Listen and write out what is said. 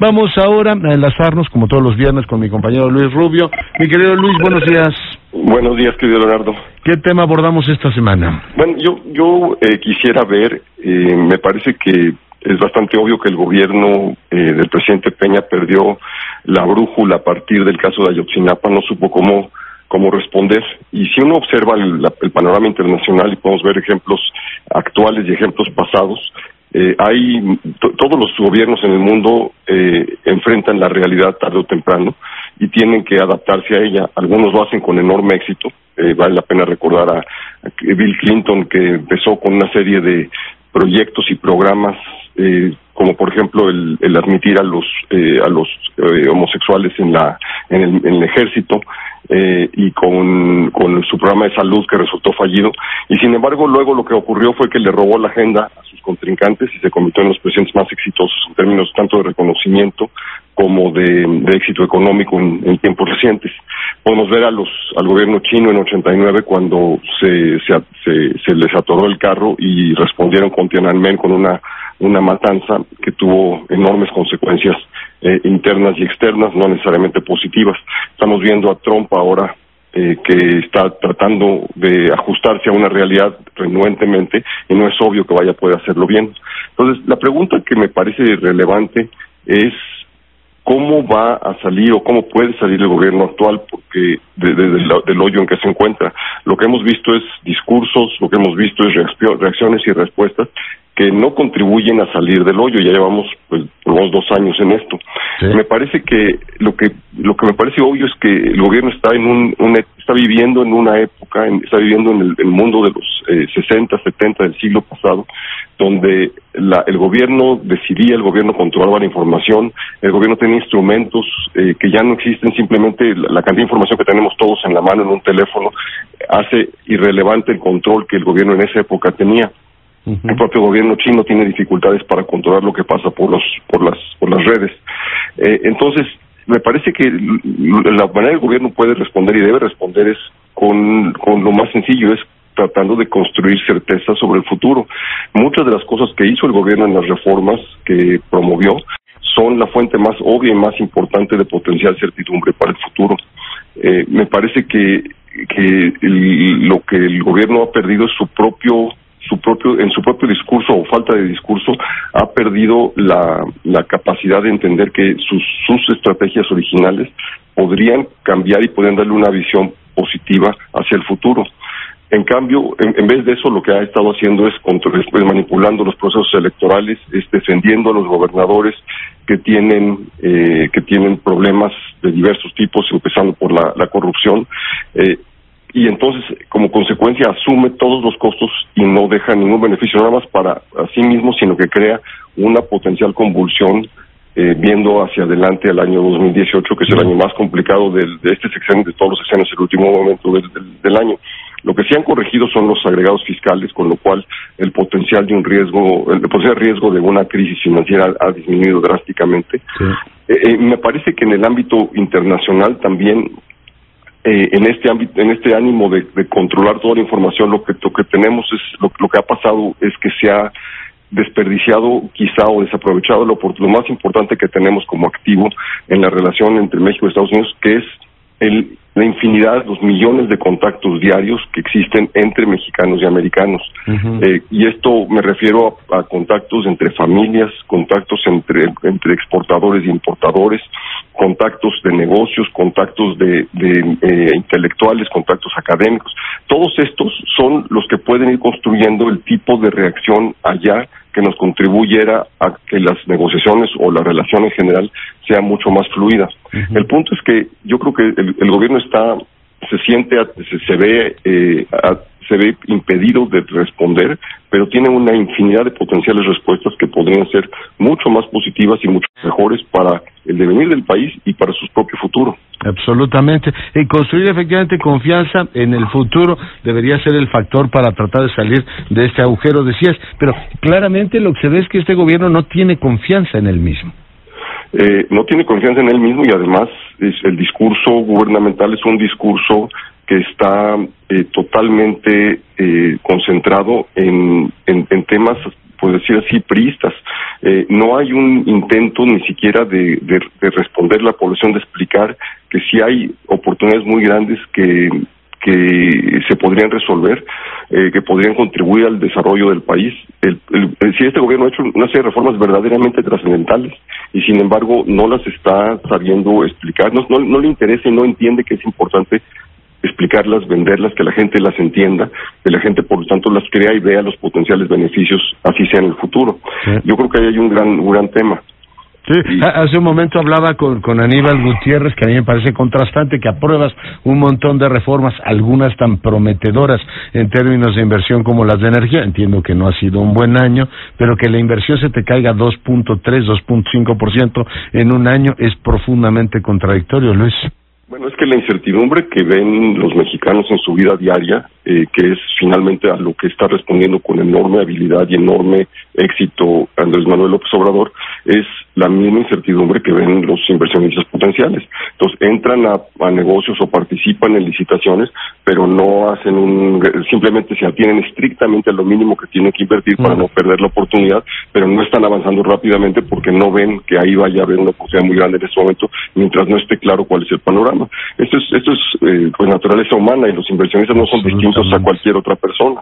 Vamos ahora a enlazarnos, como todos los viernes, con mi compañero Luis Rubio. Mi querido Luis, buenos días. Buenos días, querido Leonardo. ¿Qué tema abordamos esta semana? Bueno, yo, yo eh, quisiera ver, eh, me parece que es bastante obvio que el gobierno eh, del presidente Peña perdió la brújula a partir del caso de Ayotzinapa, no supo cómo cómo responder. Y si uno observa el, el panorama internacional y podemos ver ejemplos actuales y ejemplos pasados, eh, hay todos los gobiernos en el mundo eh, enfrentan la realidad tarde o temprano y tienen que adaptarse a ella. Algunos lo hacen con enorme éxito. Eh, vale la pena recordar a, Bill Clinton que empezó con una serie de proyectos y programas eh, como por ejemplo el, el admitir a los eh, a los homosexuales en la en el, ejército eh, y con, con su programa de salud que resultó fallido. Y sin embargo, luego lo que ocurrió fue que le robó la agenda a sus contrincantes y se convirtió en los presidentes más exitosos en términos tanto de reconocimiento como de, éxito económico en, tiempos recientes. Podemos ver a los, al gobierno chino en 89 cuando se, se, se, se les atoró el carro y respondieron con Tiananmen con una, una matanza que tuvo enormes consecuencias eh, internas y externas, no necesariamente positivas. Estamos viendo a Trump ahora eh, que está tratando de ajustarse a una realidad renuentemente y no es obvio que vaya a poder hacerlo bien. Entonces, la pregunta que me parece relevante es cómo va a salir o cómo puede salir el gobierno actual porque el del hoyo en que se encuentra. Lo que hemos visto es discursos, lo que hemos visto es reacciones y respuestas que no contribuyen a salir del hoyo. Ya llevamos pues unos dos años en esto. Me parece que lo que lo que me parece obvio es que el gobierno está en un, está viviendo en una época, está viviendo en el, mundo de los eh, 60, 70 del siglo pasado, donde la, el gobierno decidía, el gobierno controlaba la información, el gobierno tenía instrumentos eh, que ya no existen, simplemente la, la, cantidad de información que tenemos todos en la mano en un teléfono hace irrelevante el control que el gobierno en esa época tenía. El propio gobierno chino tiene dificultades para controlar lo que pasa por los por las por las redes. Eh, entonces, me parece que la manera el gobierno puede responder y debe responder es con, con lo más sencillo, es tratando de construir certeza sobre el futuro. Muchas de las cosas que hizo el gobierno en las reformas que promovió son la fuente más obvia y más importante de potencial certidumbre para el futuro. Eh, me parece que, que lo que el gobierno ha perdido es su propio su propio, en su propio discurso o falta de discurso, ha perdido la, la capacidad de entender que sus, sus estrategias originales podrían cambiar y podrían darle una visión positiva hacia el futuro. En cambio, en, vez de eso, lo que ha estado haciendo es, es manipulando los procesos electorales, es defendiendo a los gobernadores que tienen eh, que tienen problemas de diversos tipos, empezando por la, la corrupción, eh, y entonces como consecuencia asume todos los costos y no deja ningún beneficio nada más para sí mismo, sino que crea una potencial convulsión eh, viendo hacia adelante el año 2018, que es el año más complicado de este sexenio, de todos los sexenios, el último momento del, del, año. Lo que sí han corregido son los agregados fiscales, con lo cual el potencial de un riesgo, el potencial riesgo de una crisis financiera ha disminuido drásticamente. Eh, eh, me parece que en el ámbito internacional también eh, en este ámbito, en este ánimo de, controlar toda la información, lo que, lo que tenemos es, lo, que ha pasado es que se ha desperdiciado quizá o desaprovechado lo, lo más importante que tenemos como activo en la relación entre México y Estados Unidos, que es el, la infinidad, los millones de contactos diarios que existen entre mexicanos y americanos. eh, y esto me refiero a, contactos entre familias, contactos entre, entre exportadores y importadores, contactos de negocios, contactos de, de eh, intelectuales, contactos académicos. Todos estos son los que pueden ir construyendo el tipo de reacción allá que nos contribuyera a que las negociaciones o la relación en general sea mucho más fluida. El punto es que yo creo que el, gobierno está, se siente, se, ve, eh, se ve impedido de responder, pero tiene una infinidad de potenciales respuestas que podrían ser mucho más positivas y mucho mejores para el devenir del país y para su propio futuro. Absolutamente. Y construir efectivamente confianza en el futuro debería ser el factor para tratar de salir de este agujero, decías. Pero claramente lo que se ve es que este gobierno no tiene confianza en él mismo. Eh, no tiene confianza en él mismo y además es, el discurso gubernamental es un discurso que está eh, totalmente eh, concentrado en, en, temas por decir así, priistas. Eh, no hay un intento ni siquiera de, de, responder la población, de explicar que sí hay oportunidades muy grandes que, que se podrían resolver, eh, que podrían contribuir al desarrollo del país. El, si este gobierno ha hecho una serie de reformas verdaderamente trascendentales y sin embargo no las está sabiendo explicar, no, no le interesa y no entiende que es importante explicarlas, venderlas, que la gente las entienda, que la gente por lo tanto las crea y vea los potenciales beneficios, así sea en el futuro. Yo creo que ahí hay un gran, un gran tema. Sí, hace un momento hablaba con, con Aníbal Gutiérrez, que a mí me parece contrastante, que apruebas un montón de reformas, algunas tan prometedoras en términos de inversión como las de energía. Entiendo que no ha sido un buen año, pero que la inversión se te caiga 2.3, 2.5% en un año es profundamente contradictorio, Luis. Bueno, es que la incertidumbre que ven los mexicanos en su vida diaria, eh, que es finalmente a lo que está respondiendo con enorme habilidad y enorme éxito Andrés Manuel López Obrador, es la misma incertidumbre que ven los inversionistas potenciales. Entonces entran a, negocios o participan en licitaciones, pero no hacen un, simplemente se atienen estrictamente a lo mínimo que tienen que invertir para no perder la oportunidad, pero no están avanzando rápidamente porque no ven que ahí vaya a haber una oportunidad muy grande en este momento, mientras no esté claro cuál es el panorama. Esto es, esto es eh, pues naturaleza humana y los inversionistas no son distintos a cualquier otra persona.